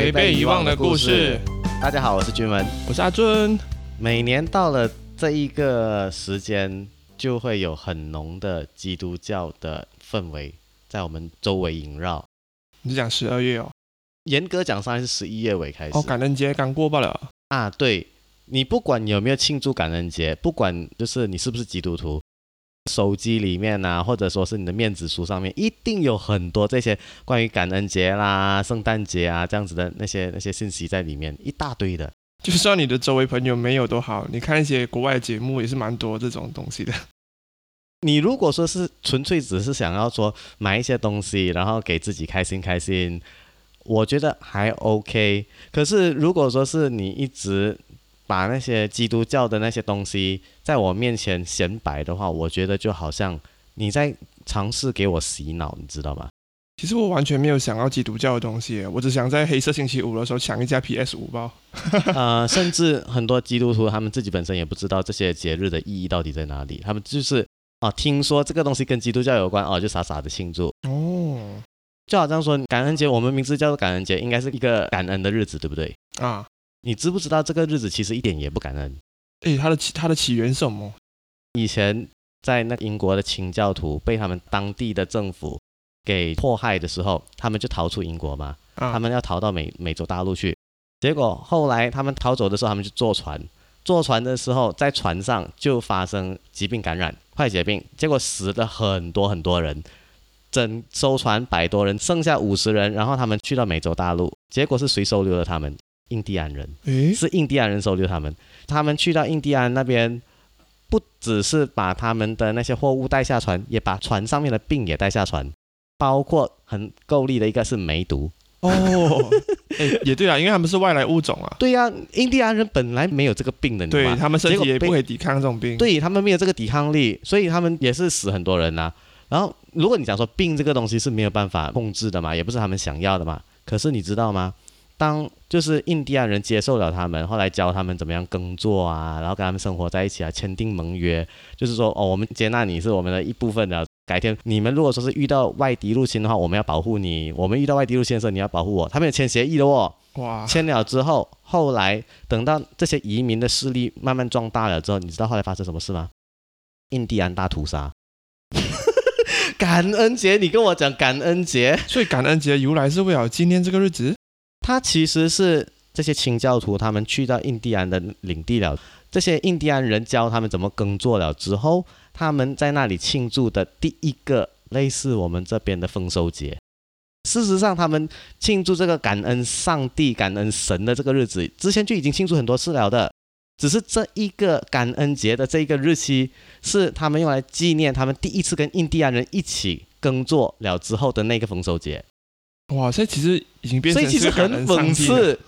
找回被遗忘的故事。大家好，我是君文。我是阿尊。每年到了这一个时间，就会有很浓的基督教的氛围在我们周围萦绕。你是讲十二月哦？严格讲，上来是十一月尾开始。哦，感恩节刚过罢了。啊，对，你不管有没有庆祝感恩节，不管就是你是不是基督徒，手机里面啊，或者说是你的面子书上面，一定有很多这些关于感恩节啦、圣诞节啊这样子的那些那些信息在里面，一大堆的。就算你的周围朋友没有都好，你看一些国外节目也是蛮多这种东西的。你如果说是纯粹只是想要说买一些东西，然后给自己开心开心，我觉得还 OK。可是如果说是你一直把那些基督教的那些东西在我面前显摆的话，我觉得就好像你在尝试给我洗脑，你知道吗？其实我完全没有想要基督教的东西，我只想在黑色星期五的时候抢一架 PS 五包。呃，甚至很多基督徒他们自己本身也不知道这些节日的意义到底在哪里，他们就是啊，听说这个东西跟基督教有关哦，就傻傻的庆祝。哦，就好像说感恩节，我们名字叫做感恩节，应该是一个感恩的日子，对不对？啊，你知不知道这个日子其实一点也不感恩？诶，它的起它的起源是什么？以前在那英国的清教徒被他们当地的政府。给迫害的时候，他们就逃出英国嘛，他们要逃到美美洲大陆去。结果后来他们逃走的时候，他们就坐船，坐船的时候在船上就发生疾病感染，坏血病，结果死了很多很多人，整艘船百多人，剩下五十人，然后他们去到美洲大陆，结果是谁收留了他们？印第安人，是印第安人收留他们。他们去到印第安那边，不只是把他们的那些货物带下船，也把船上面的病也带下船。包括很够力的一个是梅毒哦，哎也对啊，因为他们是外来物种啊。对呀，印第安人本来没有这个病的，对他们身体也不可以抵抗这种病，对他们没有这个抵抗力，所以他们也是死很多人呐。然后如果你讲说病这个东西是没有办法控制的嘛，也不是他们想要的嘛，可是你知道吗？当就是印第安人接受了他们，后来教他们怎么样耕作啊，然后跟他们生活在一起啊，签订盟约，就是说哦，我们接纳你是我们的一部分的。改天你们如果说是遇到外敌入侵的话，我们要保护你；我们遇到外敌入侵的时候，你要保护我。他们有签协议的哦。哇！签了之后，后来等到这些移民的势力慢慢壮大了之后，你知道后来发生什么事吗？印第安大屠杀。感恩节，你跟我讲感恩节。所以感恩节由来是为了纪念这个日子。它其实是这些清教徒他们去到印第安的领地了，这些印第安人教他们怎么耕作了之后。他们在那里庆祝的第一个类似我们这边的丰收节，事实上，他们庆祝这个感恩上帝、感恩神的这个日子，之前就已经庆祝很多次了的。只是这一个感恩节的这一个日期，是他们用来纪念他们第一次跟印第安人一起耕作了之后的那个丰收节。哇，所以其实已经变成所以其实很讽刺。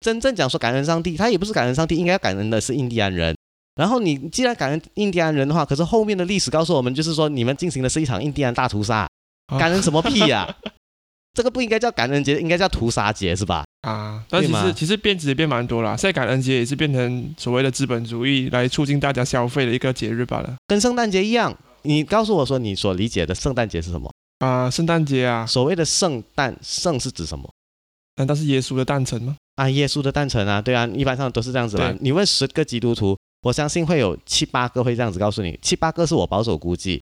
真正讲说感恩上帝，他也不是感恩上帝，应该感恩的是印第安人。然后你既然感恩印第安人的话，可是后面的历史告诉我们，就是说你们进行的是一场印第安大屠杀，感恩什么屁呀？这个不应该叫感恩节，应该叫屠杀节是吧？啊，但其实其实变质也变蛮多了，现在感恩节也是变成所谓的资本主义来促进大家消费的一个节日罢了，跟圣诞节一样。你告诉我说你所理解的圣诞节是什么？啊，圣诞节啊，所谓的圣诞圣是指什么？难道是耶稣的诞辰吗？啊，耶稣的诞辰啊，对啊，一般上都是这样子啦。你问十个基督徒。我相信会有七八个会这样子告诉你，七八个是我保守估计。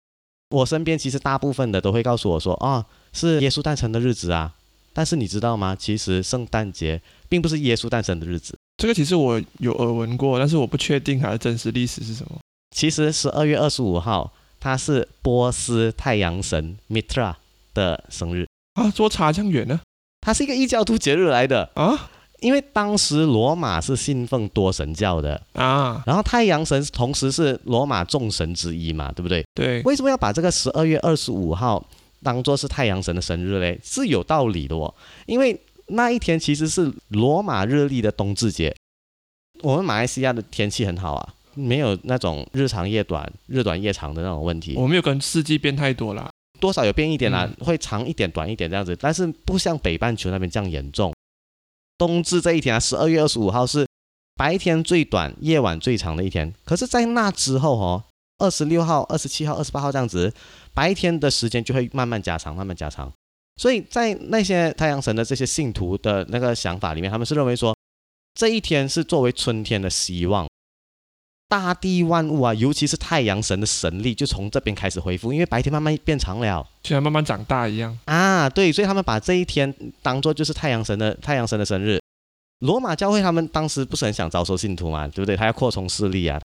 我身边其实大部分的都会告诉我说，啊，是耶稣诞辰的日子啊。但是你知道吗？其实圣诞节并不是耶稣诞生的日子。这个其实我有耳闻过，但是我不确定它的真实历史是什么。其实十二月二十五号，它是波斯太阳神 Mitra 的生日啊，做差这样远呢？它是一个异教徒节日来的啊。因为当时罗马是信奉多神教的啊，然后太阳神同时是罗马众神之一嘛，对不对？对。为什么要把这个十二月二十五号当做是太阳神的生日嘞？是有道理的哦。因为那一天其实是罗马日历的冬至节。我们马来西亚的天气很好啊，没有那种日长夜短、日短夜长的那种问题。我没有跟四季变太多了，多少有变一点啦，会长一点、短一点这样子，但是不像北半球那边这样严重。冬至这一天啊，十二月二十五号是白天最短、夜晚最长的一天。可是，在那之后哦，二十六号、二十七号、二十八号这样子，白天的时间就会慢慢加长、慢慢加长。所以在那些太阳神的这些信徒的那个想法里面，他们是认为说，这一天是作为春天的希望，大地万物啊，尤其是太阳神的神力，就从这边开始恢复，因为白天慢慢变长了，就像慢慢长大一样啊。对，所以他们把这一天当做就是太阳神的太阳神的生日。罗马教会他们当时不是很想招收信徒嘛，对不对？他要扩充势力啊，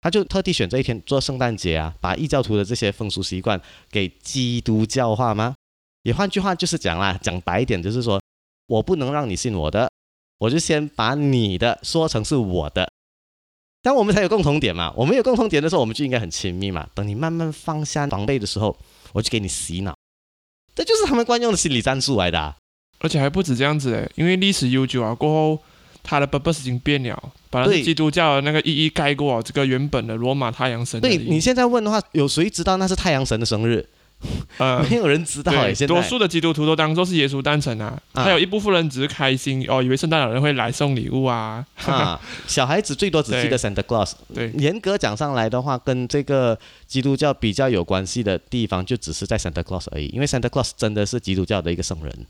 他就特地选这一天做圣诞节啊，把异教徒的这些风俗习惯给基督教化吗？也换句话就是讲啦，讲白一点就是说，我不能让你信我的，我就先把你的说成是我的，这样我们才有共同点嘛。我们有共同点的时候，我们就应该很亲密嘛。等你慢慢放下防备的时候，我就给你洗脑，这就是他们惯用的心理战术来的。而且还不止这样子诶，因为历史悠久啊，过后它的 purpose 已经变了，把基督教的那个意义盖过这个原本的罗马太阳神。对你现在问的话，有谁知道那是太阳神的生日？呃，没有人知道哎，多数的基督徒都当做是耶稣诞辰啊，还有一部分人只是开心哦，以为圣诞老人会来送礼物啊。啊，小孩子最多只记得 Santa Claus。对，严格讲上来的话，跟这个基督教比较有关系的地方，就只是在 Santa Claus 而已，因为 Santa Claus 真的是基督教的一个圣人。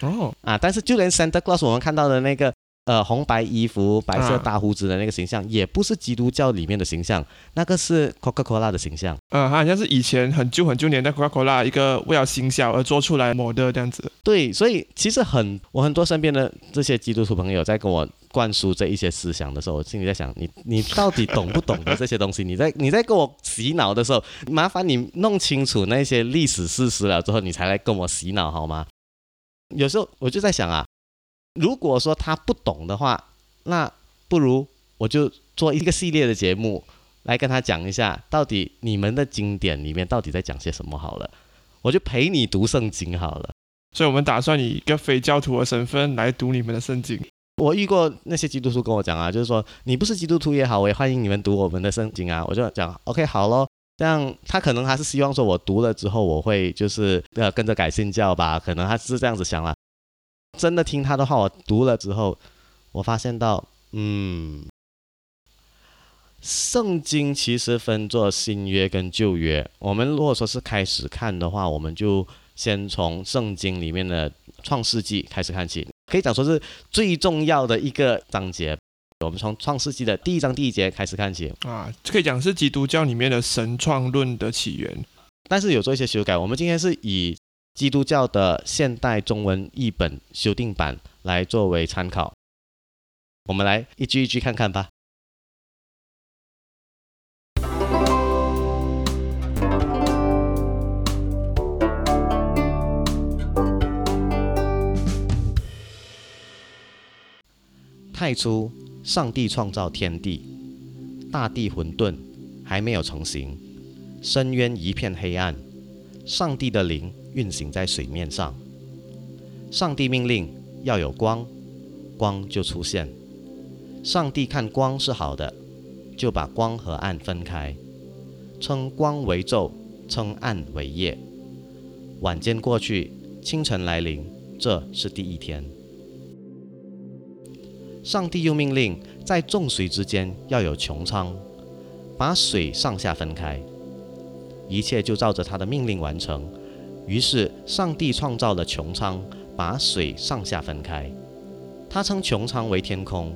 哦，啊，但是就连 Santa Claus 我们看到的那个。呃，红白衣服、白色大胡子的那个形象，也不是基督教里面的形象，那个是 Coca-Cola 的形象。嗯，好像是以前很旧很旧年代 Coca-Cola 一个为了行销而做出来模的这样子。对，所以其实很，我很多身边的这些基督徒朋友在跟我灌输这一些思想的时候，我心里在想，你你到底懂不懂得这些东西？你在 你在跟我洗脑的时候，麻烦你弄清楚那些历史事实了之后，你才来跟我洗脑好吗？有时候我就在想啊。如果说他不懂的话，那不如我就做一个系列的节目来跟他讲一下，到底你们的经典里面到底在讲些什么好了，我就陪你读圣经好了。所以，我们打算以一个非教徒的身份来读你们的圣经。我遇过那些基督徒跟我讲啊，就是说你不是基督徒也好，我也欢迎你们读我们的圣经啊。我就讲 OK 好咯。这样他可能还是希望说我读了之后我会就是呃跟着改信教吧，可能他是这样子想了。真的听他的话，我读了之后，我发现到，嗯，圣经其实分作新约跟旧约。我们如果说是开始看的话，我们就先从圣经里面的创世纪开始看起，可以讲说是最重要的一个章节。我们从创世纪的第一章第一节开始看起啊，可以讲是基督教里面的神创论的起源，但是有做一些修改。我们今天是以。基督教的现代中文译本修订版来作为参考，我们来一句一句看看吧。太初，上帝创造天地，大地混沌，还没有成型，深渊一片黑暗，上帝的灵。运行在水面上。上帝命令要有光，光就出现。上帝看光是好的，就把光和暗分开，称光为昼，称暗为夜。晚间过去，清晨来临，这是第一天。上帝又命令在众水之间要有穹苍，把水上下分开。一切就照着他的命令完成。于是，上帝创造了穹苍，把水上下分开。他称穹苍为天空。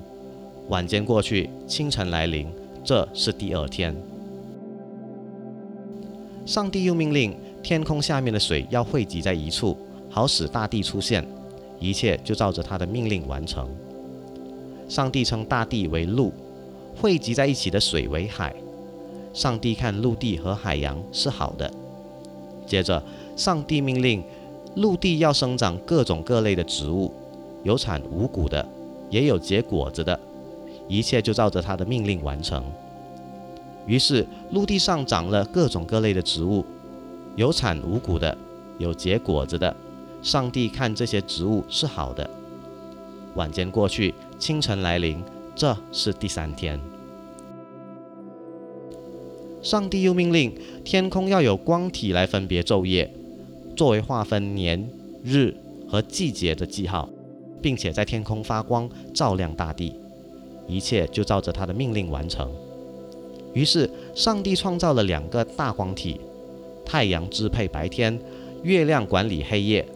晚间过去，清晨来临，这是第二天。上帝又命令天空下面的水要汇集在一处，好使大地出现。一切就照着他的命令完成。上帝称大地为陆，汇集在一起的水为海。上帝看陆地和海洋是好的。接着。上帝命令陆地要生长各种各类的植物，有产五谷的，也有结果子的，一切就照着他的命令完成。于是陆地上长了各种各类的植物，有产五谷的，有结果子的。上帝看这些植物是好的。晚间过去，清晨来临，这是第三天。上帝又命令天空要有光体来分别昼夜。作为划分年、日和季节的记号，并且在天空发光，照亮大地，一切就照着他的命令完成。于是，上帝创造了两个大光体：太阳支配白天，月亮管理黑夜。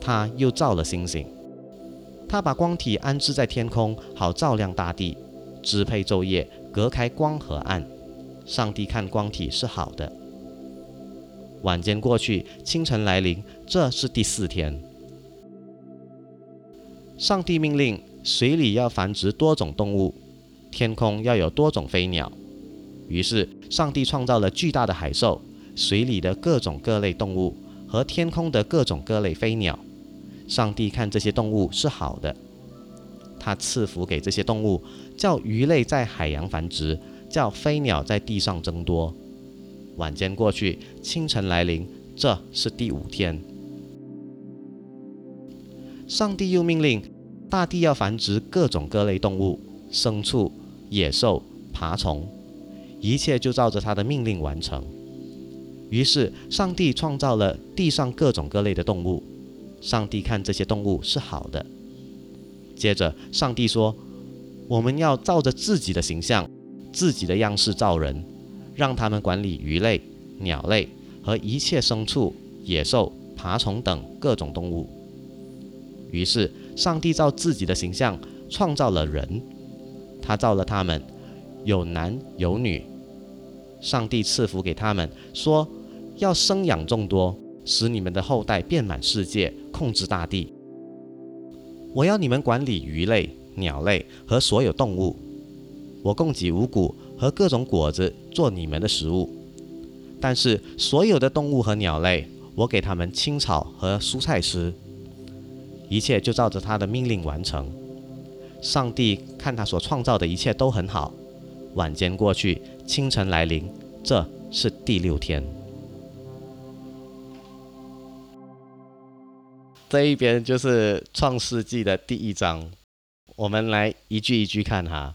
他又造了星星。他把光体安置在天空，好照亮大地，支配昼夜，隔开光和暗。上帝看光体是好的。晚间过去，清晨来临，这是第四天。上帝命令水里要繁殖多种动物，天空要有多种飞鸟。于是，上帝创造了巨大的海兽、水里的各种各类动物和天空的各种各类飞鸟。上帝看这些动物是好的，他赐福给这些动物，叫鱼类在海洋繁殖，叫飞鸟在地上增多。晚间过去，清晨来临，这是第五天。上帝又命令大地要繁殖各种各类动物、牲畜、野兽、爬虫，一切就照着他的命令完成。于是，上帝创造了地上各种各类的动物。上帝看这些动物是好的。接着，上帝说：“我们要照着自己的形象、自己的样式造人，让他们管理鱼类、鸟类和一切牲畜、野兽、爬虫等各种动物。”于是，上帝照自己的形象创造了人，他造了他们，有男有女。上帝赐福给他们，说：“要生养众多。”使你们的后代遍满世界，控制大地。我要你们管理鱼类、鸟类和所有动物。我供给五谷和各种果子做你们的食物。但是所有的动物和鸟类，我给他们青草和蔬菜吃。一切就照着他的命令完成。上帝看他所创造的一切都很好。晚间过去，清晨来临，这是第六天。这一边就是《创世纪》的第一章，我们来一句一句看哈。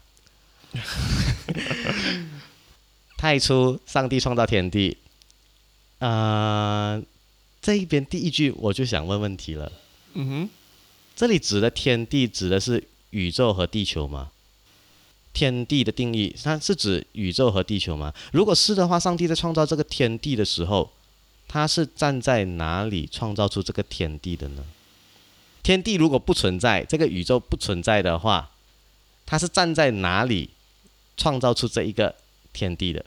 太初，上帝创造天地。啊，这一边第一句我就想问问题了。嗯哼，这里指的天地指的是宇宙和地球吗？天地的定义，它是指宇宙和地球吗？如果是的话，上帝在创造这个天地的时候。他是站在哪里创造出这个天地的呢？天地如果不存在，这个宇宙不存在的话，他是站在哪里创造出这一个天地的？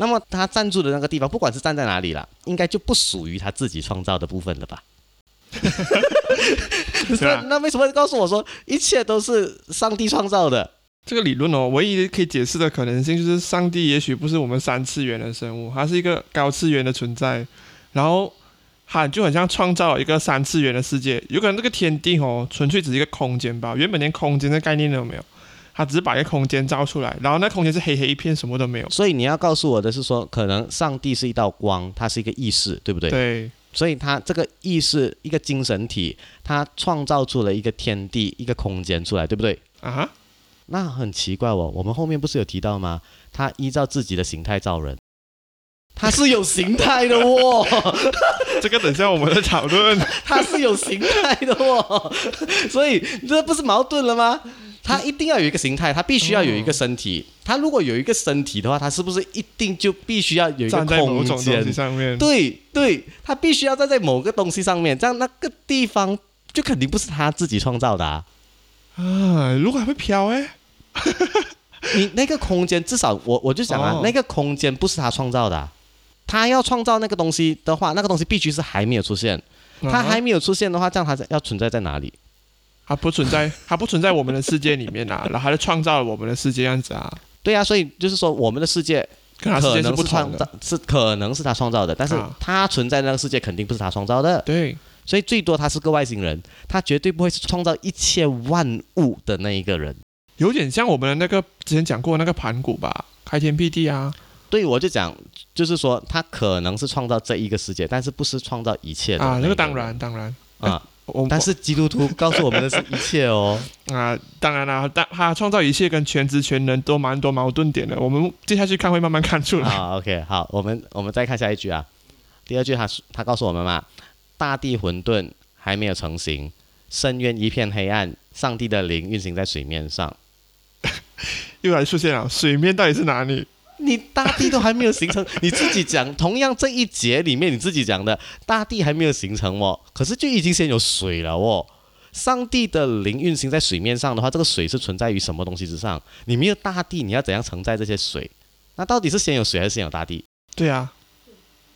那么他站住的那个地方，不管是站在哪里了，应该就不属于他自己创造的部分了吧？那那为什么告诉我说一切都是上帝创造的？这个理论哦，唯一可以解释的可能性就是上帝也许不是我们三次元的生物，它是一个高次元的存在，然后它就很像创造一个三次元的世界。有可能这个天地哦，纯粹只是一个空间吧，原本连空间的概念都没有，它只是把一个空间造出来，然后那空间是黑黑一片，什么都没有。所以你要告诉我的是说，可能上帝是一道光，它是一个意识，对不对？对。所以它这个意识一个精神体，它创造出了一个天地，一个空间出来，对不对？啊。那很奇怪哦，我们后面不是有提到吗？他依照自己的形态造人，他是有形态的哦。这个等下我们再讨论。他是有形态的哦，所以这不是矛盾了吗？他一定要有一个形态，他必须要有一个身体。他如果有一个身体的话，他是不是一定就必须要有一个空间上面？对对，他必须要站在某个东西上面，这样那个地方就肯定不是他自己创造的啊。啊，如果还会飘哎？你那个空间，至少我我就想啊，那个空间不是他创造的，他要创造那个东西的话，那个东西必须是还没有出现。他还没有出现的话，这样他要存在在哪里？他不存在，他不存在我们的世界里面啊，然后他就创造了我们的世界样子啊。对啊，所以就是说，我们的世界可能是创造，是可能是他创造的，但是他存在那个世界肯定不是他创造的。对，所以最多他是个外星人，他绝对不会是创造一切万物的那一个人。有点像我们的那个之前讲过那个盘古吧，开天辟地啊。对，我就讲，就是说他可能是创造这一个世界，但是不是创造一切的啊。那个当然当然啊，但是基督徒告诉我们的是一切哦。啊，当然了，但他创造一切跟全职全能都蛮多矛盾点的。我们接下去看会慢慢看出来。好，OK，好，我们我们再看下一句啊。第二句他他告诉我们嘛，大地混沌还没有成型，深渊一片黑暗，上帝的灵运行在水面上。又来出现了，水面到底是哪里？你大地都还没有形成，你自己讲，同样这一节里面你自己讲的，大地还没有形成哦，可是就已经先有水了哦。上帝的灵运行在水面上的话，这个水是存在于什么东西之上？你没有大地，你要怎样承载这些水？那到底是先有水还是先有大地？对啊，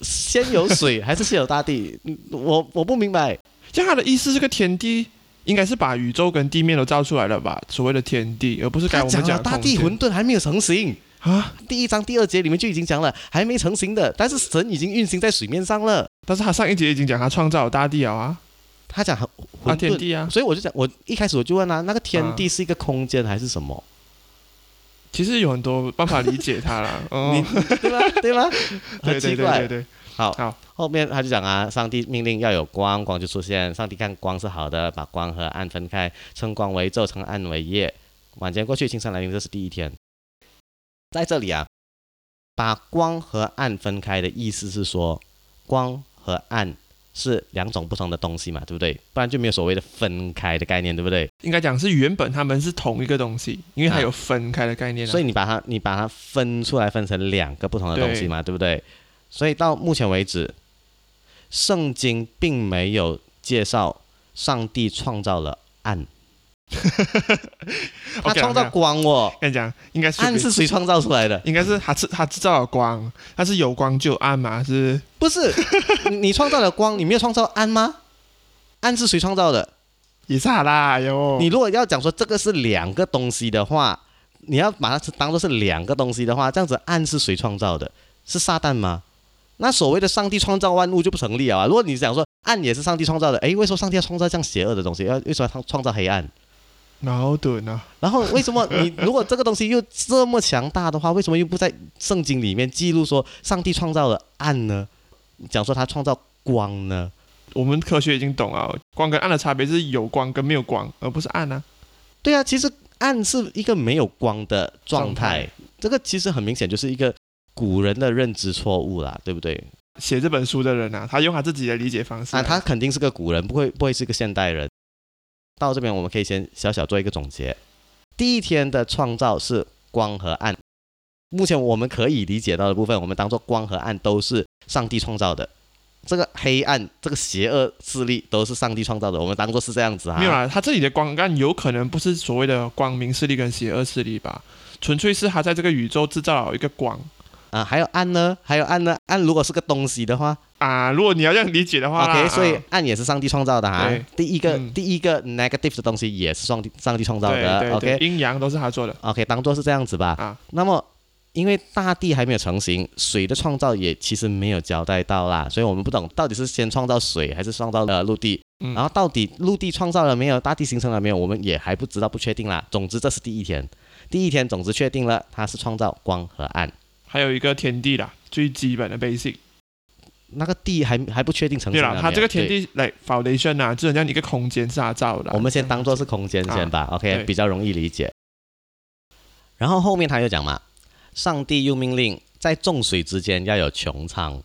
先有水还是先有大地？我我不明白。像他的意思，这个天地应该是把宇宙跟地面都造出来了吧？所谓的天地，而不是该我们讲大地混沌还没有成型啊。第一章第二节里面就已经讲了，还没成型的，但是神已经运行在水面上了。但是他上一节已经讲他创造了大地了啊。他讲混天地啊，所以我就讲，我一开始我就问他，那个天地是一个空间还是什么？其实有很多办法理解它了，哦，对吧？对吧？很奇怪，对对。好，好，后面他就讲啊，上帝命令要有光，光就出现。上帝看光是好的，把光和暗分开，称光为昼，称暗为夜。晚间过去，清晨来临，这是第一天。在这里啊，把光和暗分开的意思是说，光和暗。是两种不同的东西嘛，对不对？不然就没有所谓的分开的概念，对不对？应该讲是原本他们是同一个东西，因为它有分开的概念。所以你把它你把它分出来，分成两个不同的东西嘛，对不对？所以到目前为止，圣经并没有介绍上帝创造了暗。他创造光哦，跟你讲，应该是暗是谁创造出来的？应该是他制他制造了光，他是有光就有暗嘛？是？不是？你创造了光，你没有创造暗吗？暗是谁创造的？也是啦哟。你如果要讲说这个是两个东西的话，你要把它当做是两个东西的话，这样子暗是谁创造的？是撒旦吗？那所谓的上帝创造万物就不成立啊！如果你想说暗也是上帝创造的，诶，为什么上帝要创造这样邪恶的东西？要为什么创创造黑暗？矛盾啊！然后为什么你如果这个东西又这么强大的话，为什么又不在圣经里面记录说上帝创造了暗呢？讲说他创造光呢？我们科学已经懂了，光跟暗的差别是有光跟没有光，而不是暗啊。对啊，其实暗是一个没有光的状态。这个其实很明显就是一个古人的认知错误啦，对不对？写这本书的人啊，他用他自己的理解方式啊，他肯定是个古人，不会不会是个现代人。到这边，我们可以先小小做一个总结。第一天的创造是光和暗，目前我们可以理解到的部分，我们当做光和暗都是上帝创造的。这个黑暗、这个邪恶势力都是上帝创造的，我们当做是这样子啊。没有啊，他这里的光暗有可能不是所谓的光明势力跟邪恶势力吧？纯粹是他在这个宇宙制造了一个光。啊，还有暗呢？还有暗呢？暗如果是个东西的话，啊，如果你要这样理解的话，OK，所以暗也是上帝创造的哈。第一个第一个 negative 的东西也是上帝上帝创造的，OK，阴阳都是他做的，OK，当做是这样子吧。啊，那么因为大地还没有成型，水的创造也其实没有交代到啦，所以我们不懂到底是先创造水还是创造了陆地，然后到底陆地创造了没有，大地形成了没有，我们也还不知道，不确定啦。总之这是第一天，第一天总之确定了，它是创造光和暗。还有一个天地啦，最基本的 basic，那个地还还不确定成型。对了，它这个天地来 foundation 啊，就这样一个空间是它造的。我们先当做是空间先吧，OK，比较容易理解。然后后面他又讲嘛，上帝又命令在众水之间要有穹苍，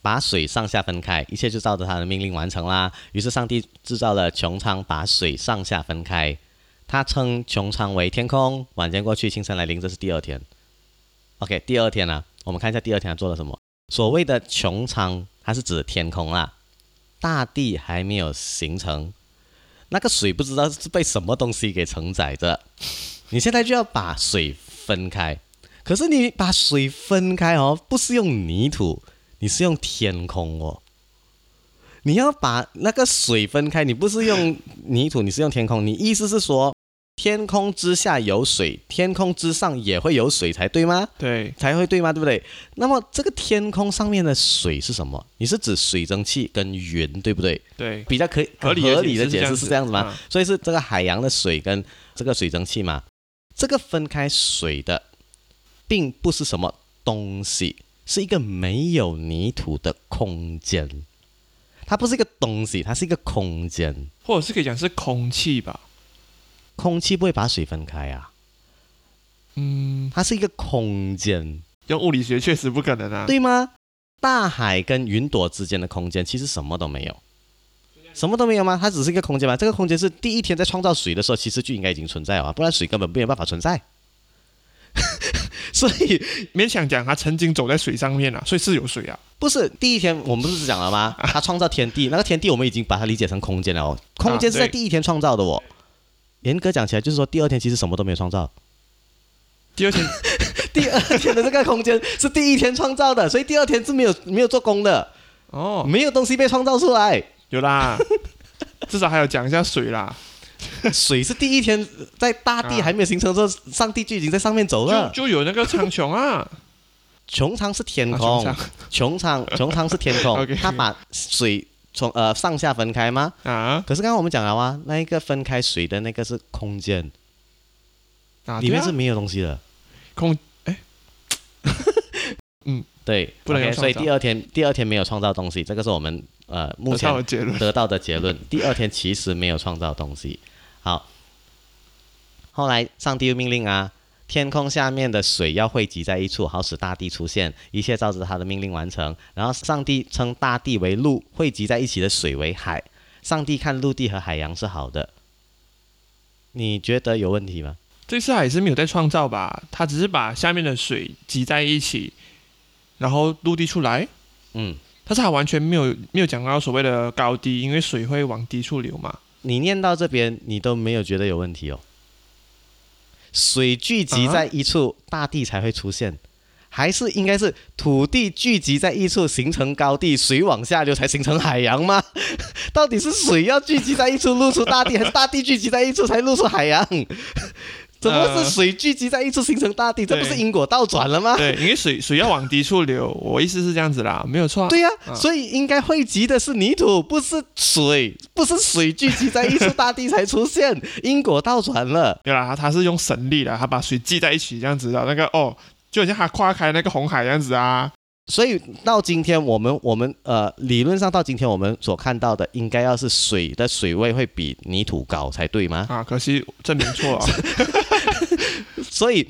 把水上下分开，一切就照着他的命令完成啦。于是上帝制造了穹苍，把水上下分开。他称穹苍为天空。晚间过去，清晨来临，这是第二天。OK，第二天呢，我们看一下第二天他做了什么。所谓的穹苍，它是指天空啦，大地还没有形成，那个水不知道是被什么东西给承载着。你现在就要把水分开，可是你把水分开哦，不是用泥土，你是用天空哦。你要把那个水分开，你不是用泥土，你是用天空。你意思是说？天空之下有水，天空之上也会有水才对吗？对，才会对吗？对不对？那么这个天空上面的水是什么？你是指水蒸气跟云，对不对？对，比较可以合理的解释是这样子吗？所以是这个海洋的水跟这个水蒸气嘛？这个分开水的，并不是什么东西，是一个没有泥土的空间。它不是一个东西，它是一个空间，或者是可以讲是空气吧。空气不会把水分开啊，嗯，它是一个空间，用物理学确实不可能啊，对吗？大海跟云朵之间的空间其实什么都没有，什么都没有吗？它只是一个空间吗？这个空间是第一天在创造水的时候，其实就应该已经存在了，不然水根本没有办法存在。所以勉强讲它曾经走在水上面啊，所以是有水啊。不是第一天我们不是讲了吗？它创造天地，那个天地我们已经把它理解成空间了哦，空间是在第一天创造的哦。严格讲起来，就是说第二天其实什么都没有创造。第二天，第二天的这个空间是第一天创造的，所以第二天是没有没有做工的。哦，没有东西被创造出来。有啦，至少还有讲一下水啦。水是第一天在大地还没有形成的时候，上帝就已经在上面走了。就有那个苍穹啊，穹苍是天空，穹苍。穹苍是天空，他把水从呃上下分开吗？啊，可是刚刚我们讲了啊，那一个分开水的那个是空间，啊，里面是没有东西的，空哎，嗯，对，不能所以第二天第二天没有创造东西，这个是我们呃目前得到的结论。第二天其实没有创造东西。好，后来上帝又命令啊，天空下面的水要汇集在一处，好使大地出现，一切照着他的命令完成。然后上帝称大地为陆，汇集在一起的水为海。上帝看陆地和海洋是好的，你觉得有问题吗？这次还是没有在创造吧？他只是把下面的水集在一起，然后陆地出来。嗯，但是他完全没有没有讲到所谓的高低，因为水会往低处流嘛。你念到这边，你都没有觉得有问题哦。水聚集在一处，大地才会出现，还是应该是土地聚集在一处形成高地，水往下流才形成海洋吗？到底是水要聚集在一处露出大地，还是大地聚集在一处才露出海洋？怎么是水聚集在一处形成大地？这不是因果倒转了吗？对，因为水水要往低处流，我意思是这样子啦，没有错。对呀，所以应该汇集的是泥土，不是水，不是水聚集在一处大地才出现，因果倒转了。对啦，他他是用神力的，他把水聚在一起这样子的，那个哦，就好像他跨开那个红海这样子啊。所以到今天，我们我们呃，理论上到今天我们所看到的，应该要是水的水位会比泥土高才对吗？啊，可惜证明错了。所以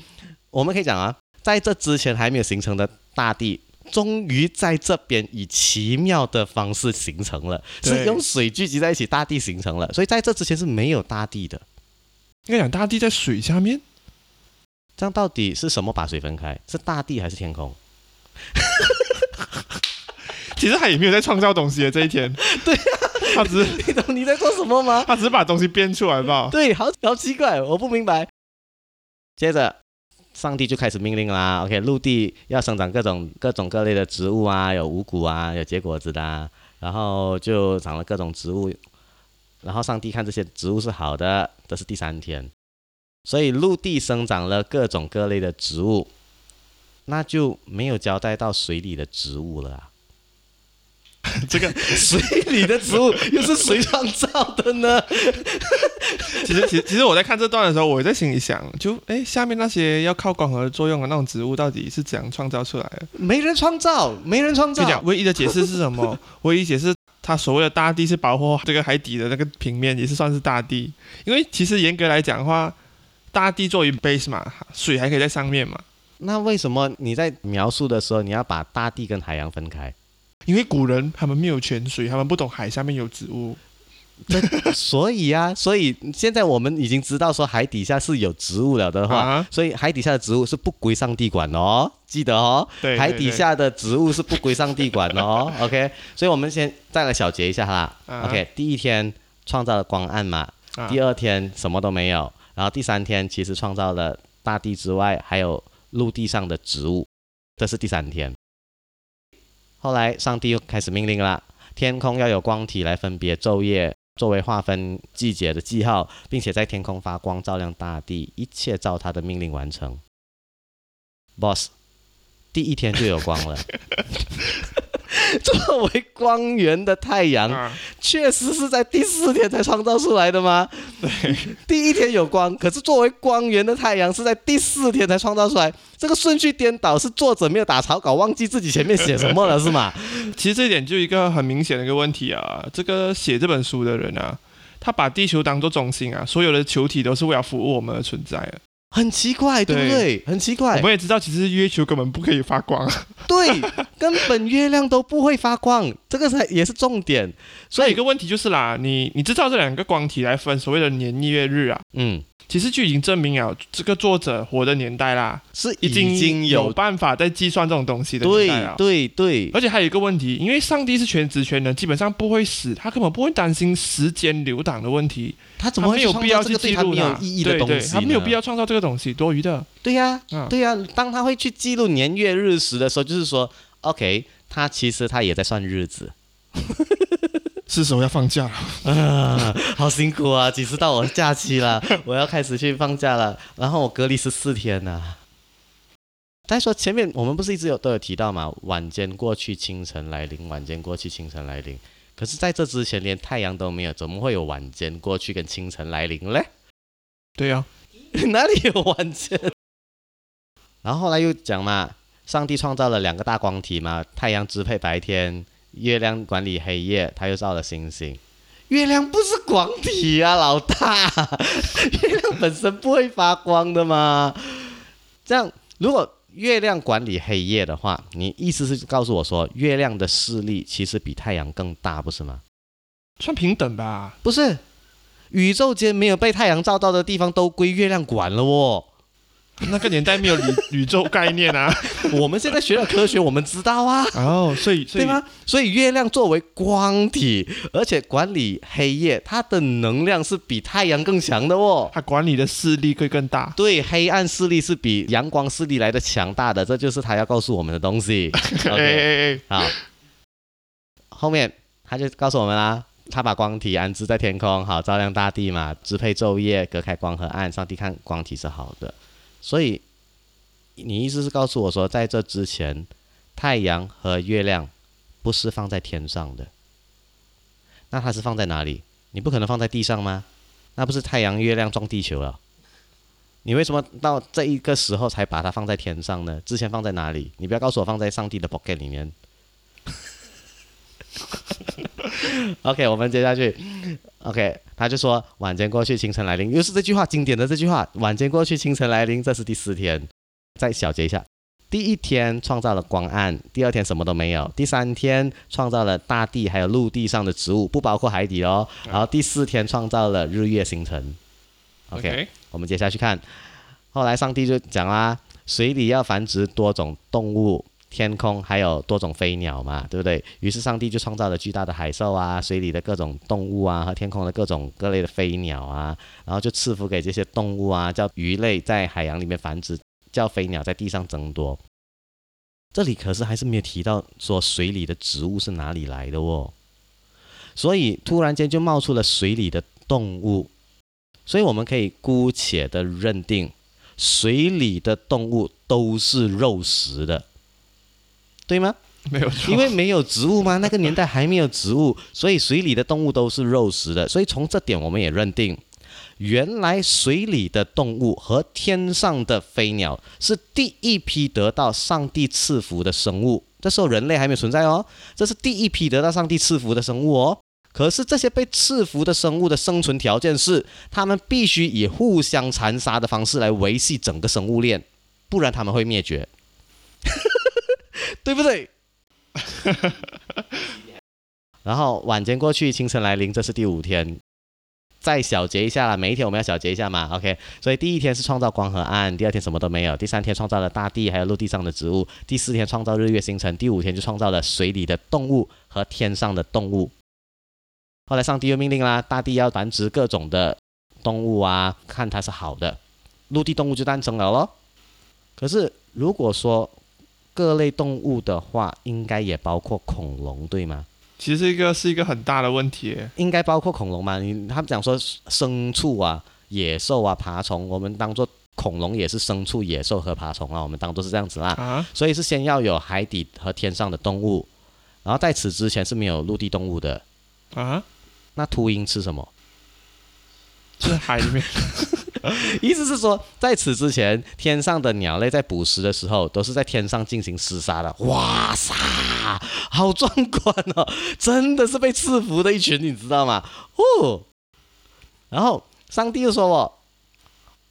我们可以讲啊，在这之前还没有形成的大地，终于在这边以奇妙的方式形成了，是用水聚集在一起，大地形成了。所以在这之前是没有大地的。应该讲大地在水下面，这样到底是什么把水分开？是大地还是天空？其实他也没有在创造东西的这一天。对呀，他只是 你懂你在做什么吗？他只是把东西编出来吧？对，好好奇怪，我不明白。接着，上帝就开始命令啦。OK，陆地要生长各种各种各类的植物啊，有五谷啊，有结果子的，然后就长了各种植物。然后上帝看这些植物是好的，这是第三天，所以陆地生长了各种各类的植物。那就没有交代到水里的植物了啊！这个水里的植物又是谁创造的呢？其实，其实，其实我在看这段的时候，我在心里想，就哎，下面那些要靠光合作用的那种植物，到底是怎样创造出来的？没人创造，没人创造。就讲唯一的解释是什么？唯一解释，它所谓的大地是保护这个海底的那个平面，也是算是大地。因为其实严格来讲的话，大地作为 base 嘛，水还可以在上面嘛。那为什么你在描述的时候，你要把大地跟海洋分开？因为古人他们没有泉水，他们不懂海下面有植物。所以啊，所以现在我们已经知道说海底下是有植物了的话，所以海底下的植物是不归上帝管哦，记得哦。对，海底下的植物是不归上帝管哦。OK，所以我们先再来小结一下哈。OK，第一天创造了光暗嘛，第二天什么都没有，然后第三天其实创造了大地之外还有。陆地上的植物，这是第三天。后来，上帝又开始命令了：天空要有光体来分别昼夜，作为划分季节的记号，并且在天空发光，照亮大地，一切照他的命令完成。Boss，第一天就有光了。作为光源的太阳，确实是在第四天才创造出来的吗？对，第一天有光，可是作为光源的太阳是在第四天才创造出来，这个顺序颠倒，是作者没有打草稿，忘记自己前面写什么了，是吗？其实这一点就一个很明显的一个问题啊，这个写这本书的人啊，他把地球当做中心啊，所有的球体都是为了服务我们而存在的。很奇怪，对不对？很奇怪。我们也知道，其实月球根本不可以发光。对，根本月亮都不会发光，这个才也是重点。所以一个问题就是啦，你你知道这两个光体来分所谓的年月日啊？嗯。其实就已经证明了这个作者活的年代啦，是已经有办法在计算这种东西的年代了。对对对，而且还有一个问题，因为上帝是全职全能，基本上不会死，他根本不会担心时间流档的问题。他怎么会有必要去记录没有意义的东西？他没有必要创造这个东西，多余的。对呀，对呀。当他会去记录年月日时的时候，就是说，OK，他其实他也在算日子。是时候要放假了 啊！好辛苦啊！几次到我假期了？我要开始去放假了。然后我隔离十四天呢。再说前面我们不是一直有都有提到嘛？晚间过去，清晨来临。晚间过去，清晨来临。可是在这之前连太阳都没有，怎么会有晚间过去跟清晨来临嘞？对呀，哪里有完全？然后后来又讲嘛，上帝创造了两个大光体嘛，太阳支配白天。月亮管理黑夜，他又造了星星。月亮不是光体啊，老大，月亮本身不会发光的吗？这样，如果月亮管理黑夜的话，你意思是告诉我说，月亮的视力其实比太阳更大，不是吗？算平等吧？不是，宇宙间没有被太阳照到的地方都归月亮管了哦。那个年代没有宇宇宙概念啊，我们现在学了科学，我们知道啊。哦，所以对吗？所以月亮作为光体，而且管理黑夜，它的能量是比太阳更强的哦。它管理的势力会更大。对，黑暗势力是比阳光势力来的强大的，这就是他要告诉我们的东西。OK，好。后面他就告诉我们啦，他把光体安置在天空，好照亮大地嘛，支配昼夜，隔开光和暗。上帝看光体是好的。所以，你意思是告诉我说，在这之前，太阳和月亮不是放在天上的，那它是放在哪里？你不可能放在地上吗？那不是太阳、月亮撞地球了？你为什么到这一个时候才把它放在天上呢？之前放在哪里？你不要告诉我放在上帝的 pocket 里面。OK，我们接下去。OK，他就说晚间过去，清晨来临，又是这句话经典的这句话。晚间过去，清晨来临，这是第四天。再小结一下，第一天创造了光暗，第二天什么都没有，第三天创造了大地还有陆地上的植物，不包括海底哦。然后第四天创造了日月星辰。OK，我们接下去看，后来上帝就讲啦，水里要繁殖多种动物。天空还有多种飞鸟嘛，对不对？于是上帝就创造了巨大的海兽啊，水里的各种动物啊，和天空的各种各类的飞鸟啊，然后就赐福给这些动物啊，叫鱼类在海洋里面繁殖，叫飞鸟在地上增多。这里可是还是没有提到说水里的植物是哪里来的哦，所以突然间就冒出了水里的动物，所以我们可以姑且的认定，水里的动物都是肉食的。对吗？没有，因为没有植物吗？那个年代还没有植物，所以水里的动物都是肉食的。所以从这点我们也认定，原来水里的动物和天上的飞鸟是第一批得到上帝赐福的生物。这时候人类还没有存在哦，这是第一批得到上帝赐福的生物哦。可是这些被赐福的生物的生存条件是，它们必须以互相残杀的方式来维系整个生物链，不然它们会灭绝。对不对？然后晚间过去，清晨来临，这是第五天。再小结一下了，每一天我们要小结一下嘛。OK，所以第一天是创造光和暗，第二天什么都没有，第三天创造了大地还有陆地上的植物，第四天创造日月星辰，第五天就创造了水里的动物和天上的动物。后来上帝又命令啦，大地要繁殖各种的动物啊，看它是好的，陆地动物就诞生了咯。可是如果说各类动物的话，应该也包括恐龙，对吗？其实一个是一个很大的问题。应该包括恐龙嘛？你他们讲说牲畜啊、野兽啊、爬虫，我们当做恐龙也是牲畜、野兽和爬虫啊，我们当做是这样子啦。啊。所以是先要有海底和天上的动物，然后在此之前是没有陆地动物的。啊？那秃鹰吃什么？在海里面。意思是说，在此之前，天上的鸟类在捕食的时候，都是在天上进行厮杀的。哇塞，好壮观哦！真的是被赐福的一群，你知道吗？哦。然后上帝又说：“我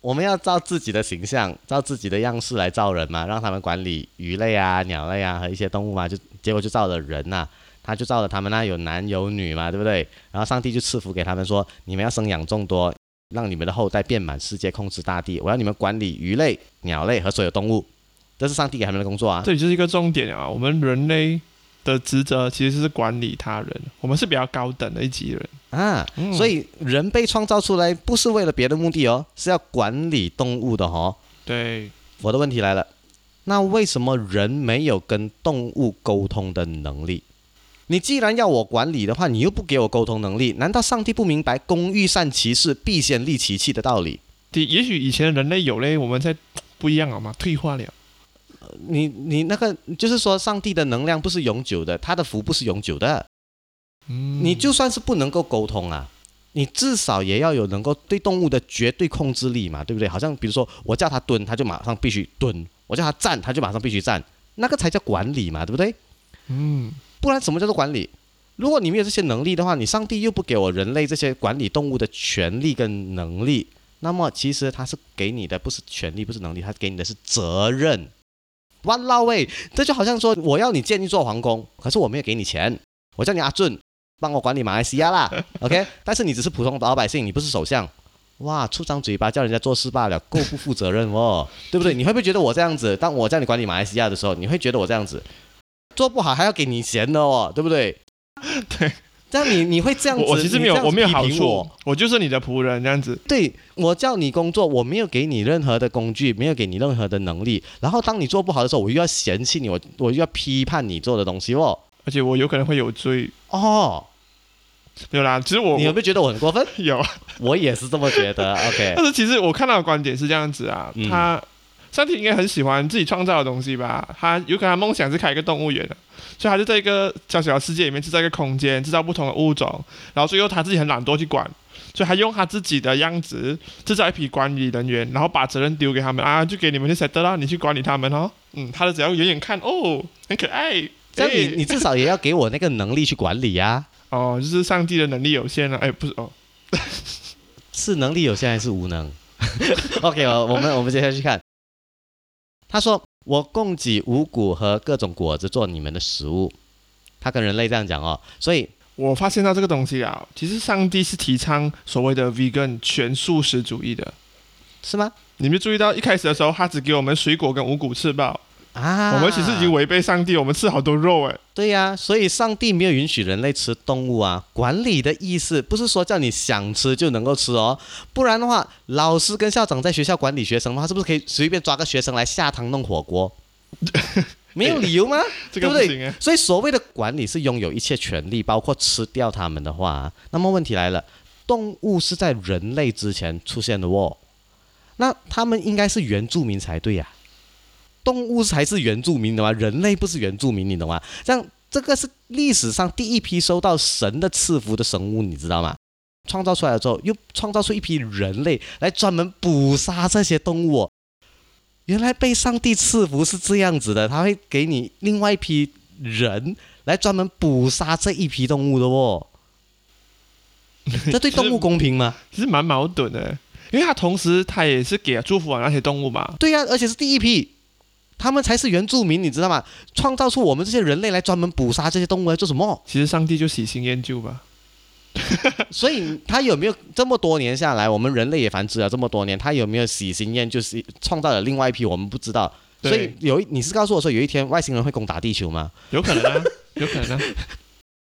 我们要照自己的形象，照自己的样式来造人嘛，让他们管理鱼类啊、鸟类啊和一些动物嘛，就结果就造了人呐，他就造了他们那有男有女嘛，对不对？然后上帝就赐福给他们说，你们要生养众多，让你们的后代遍满世界，控制大地。我要你们管理鱼类、鸟类和所有动物，这是上帝给他们的工作啊。这里就是一个重点啊，我们人类。的职责其实是管理他人，我们是比较高等的一级人啊，所以人被创造出来不是为了别的目的哦，是要管理动物的哦。对，我的问题来了，那为什么人没有跟动物沟通的能力？你既然要我管理的话，你又不给我沟通能力，难道上帝不明白“工欲善其事，必先利其器”的道理？对，也许以前人类有嘞，我们在不一样了嘛，退化了。你你那个就是说，上帝的能量不是永久的，他的福不是永久的。嗯，你就算是不能够沟通啊，你至少也要有能够对动物的绝对控制力嘛，对不对？好像比如说，我叫他蹲，他就马上必须蹲；我叫他站，他就马上必须站，那个才叫管理嘛，对不对？嗯，不然什么叫做管理？如果你没有这些能力的话，你上帝又不给我人类这些管理动物的权利跟能力，那么其实他是给你的不是权利，不是能力，他给你的是责任。哇啦喂，这就好像说我要你建一座皇宫，可是我没有给你钱，我叫你阿俊帮我管理马来西亚啦，OK？但是你只是普通老百姓，你不是首相，哇，出张嘴巴叫人家做事罢了，够不负责任哦，对不对？你会不会觉得我这样子，当我叫你管理马来西亚的时候，你会觉得我这样子做不好还要给你钱的哦，对不对？对。这样你你会这样子？我其实没有，我没有好处，我就是你的仆人这样子。对我叫你工作，我没有给你任何的工具，没有给你任何的能力。然后当你做不好的时候，我又要嫌弃你，我我又要批判你做的东西哦。而且我有可能会有罪哦。有啦，其实我你有没有觉得我很过分？有，我也是这么觉得。OK。但是其实我看到的观点是这样子啊，他上帝应该很喜欢自己创造的东西吧？他有可能梦想是开一个动物园的。所以他就在一个小小的世界里面制造一个空间，制造不同的物种，然后最后他自己很懒惰去管，所以他用他自己的样子制造一批管理人员，然后把责任丢给他们啊，就给你们去 set 啦，你去管理他们哦。嗯，他的只要远远看哦，很可爱。这样你你至少也要给我那个能力去管理呀。哦，就是上帝的能力有限了，哎，不是哦，是能力有限还是无能？OK，我们我们接下去看，他说。我供给五谷和各种果子做你们的食物，他跟人类这样讲哦，所以我发现到这个东西啊，其实上帝是提倡所谓的 vegan 全素食主义的，是吗？你没注意到一开始的时候，他只给我们水果跟五谷吃饱。啊！我们其实已经违背上帝，我们吃好多肉哎。对呀，所以上帝没有允许人类吃动物啊。管理的意思不是说叫你想吃就能够吃哦，不然的话，老师跟校长在学校管理学生的话，是不是可以随便抓个学生来下汤弄火锅？没有理由吗？对不对？所以所谓的管理是拥有一切权利，包括吃掉他们的话。那么问题来了，动物是在人类之前出现的哦，那他们应该是原住民才对呀。动物才是原住民的吗？人类不是原住民，你懂吗？这样，这个是历史上第一批收到神的赐福的生物，你知道吗？创造出来了之后，又创造出一批人类来专门捕杀这些动物。原来被上帝赐福是这样子的，他会给你另外一批人来专门捕杀这一批动物的哦。这对动物公平吗？其实蛮矛盾的，因为他同时他也是给祝福了那些动物嘛。对呀，而且是第一批。他们才是原住民，你知道吗？创造出我们这些人类来专门捕杀这些动物来做什么？其实上帝就喜新厌旧吧。所以他有没有这么多年下来，我们人类也繁殖了这么多年，他有没有喜新厌旧，是创造了另外一批我们不知道？所以有你是告诉我说有一天外星人会攻打地球吗？有可能啊，有可能啊。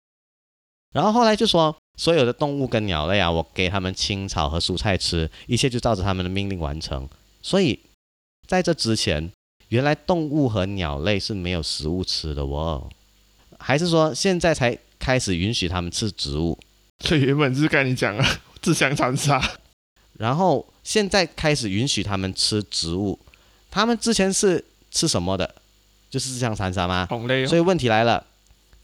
然后后来就说所有的动物跟鸟类啊，我给他们青草和蔬菜吃，一切就照着他们的命令完成。所以在这之前。原来动物和鸟类是没有食物吃的哦，还是说现在才开始允许他们吃植物？这原本是跟你讲啊，自相残杀。然后现在开始允许他们吃植物，他们之前是吃什么的？就是自相残杀吗？同类所以问题来了，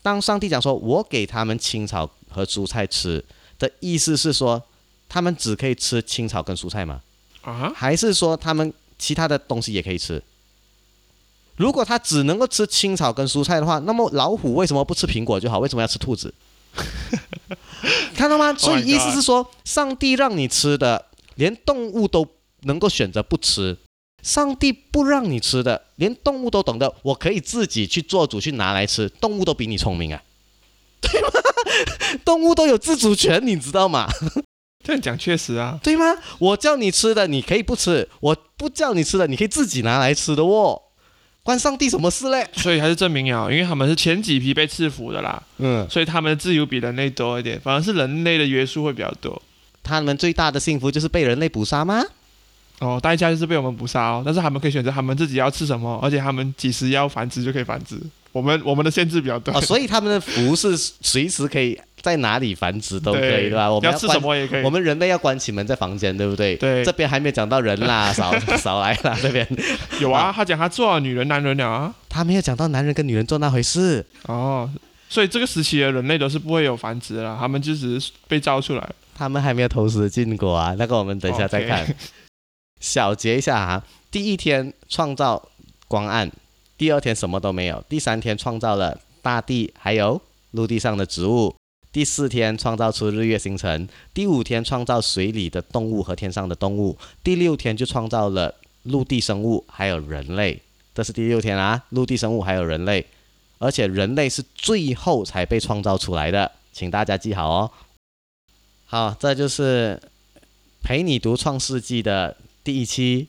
当上帝讲说我给他们青草和蔬菜吃的意思是说，他们只可以吃青草跟蔬菜吗？啊？还是说他们其他的东西也可以吃？如果它只能够吃青草跟蔬菜的话，那么老虎为什么不吃苹果就好？为什么要吃兔子？看到吗？所以意思是说，上帝让你吃的连动物都能够选择不吃。上帝不让你吃的，连动物都懂得，我可以自己去做主去拿来吃。动物都比你聪明啊，对吗？动物都有自主权，你知道吗？这样讲确实啊，对吗？我叫你吃的，你可以不吃；我不叫你吃的，你可以自己拿来吃的哦。关上帝什么事嘞？所以还是证明啊，因为他们是前几批被赐福的啦，嗯，所以他们的自由比人类多一点，反而是人类的约束会比较多。他们最大的幸福就是被人类捕杀吗？哦，代价就是被我们捕杀哦，但是他们可以选择他们自己要吃什么，而且他们几时要繁殖就可以繁殖。我们我们的限制比较多，所以他们的福是随时可以在哪里繁殖都可以，对吧？我们要吃什么也可以。我们人类要关起门在房间，对不对？对。这边还没有讲到人啦，少少来啦，这边有啊，他讲他做了女人男人了啊，他没有讲到男人跟女人做那回事哦。所以这个时期的人类都是不会有繁殖了，他们就只是被造出来。他们还没有投食禁果啊，那个我们等一下再看。小结一下啊，第一天创造光暗，第二天什么都没有，第三天创造了大地还有陆地上的植物，第四天创造出日月星辰，第五天创造水里的动物和天上的动物，第六天就创造了陆地生物还有人类，这是第六天啊，陆地生物还有人类，而且人类是最后才被创造出来的，请大家记好哦。好，这就是陪你读创世纪的。第一期，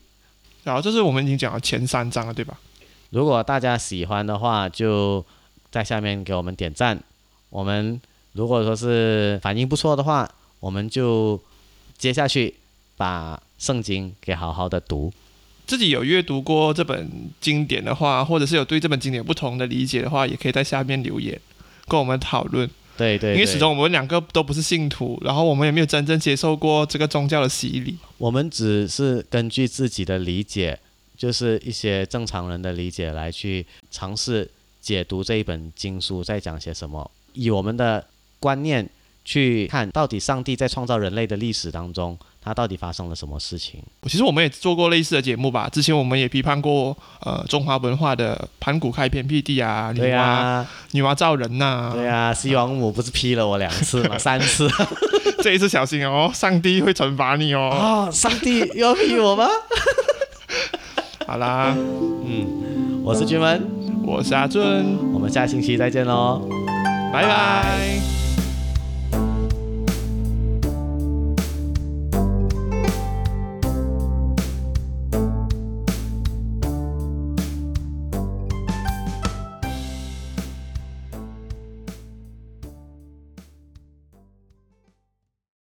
然后这是我们已经讲了前三章了，对吧？如果大家喜欢的话，就在下面给我们点赞。我们如果说是反应不错的话，我们就接下去把圣经给好好的读。自己有阅读过这本经典的话，或者是有对这本经典不同的理解的话，也可以在下面留言跟我们讨论。对对，因为始终我们两个都不是信徒，然后我们也没有真正接受过这个宗教的洗礼。我们只是根据自己的理解，就是一些正常人的理解来去尝试解读这一本经书在讲些什么，以我们的观念去看，到底上帝在创造人类的历史当中。他到底发生了什么事情？其实我们也做过类似的节目吧。之前我们也批判过，呃，中华文化的盘古开天辟地啊，女娲女娲造人呐。对啊，西王母不是批了我两次吗？三次。这一次小心哦，上帝会惩罚你哦。啊，上帝要批我吗？好啦，嗯，我是君文，我是阿尊，我们下星期再见喽，拜拜。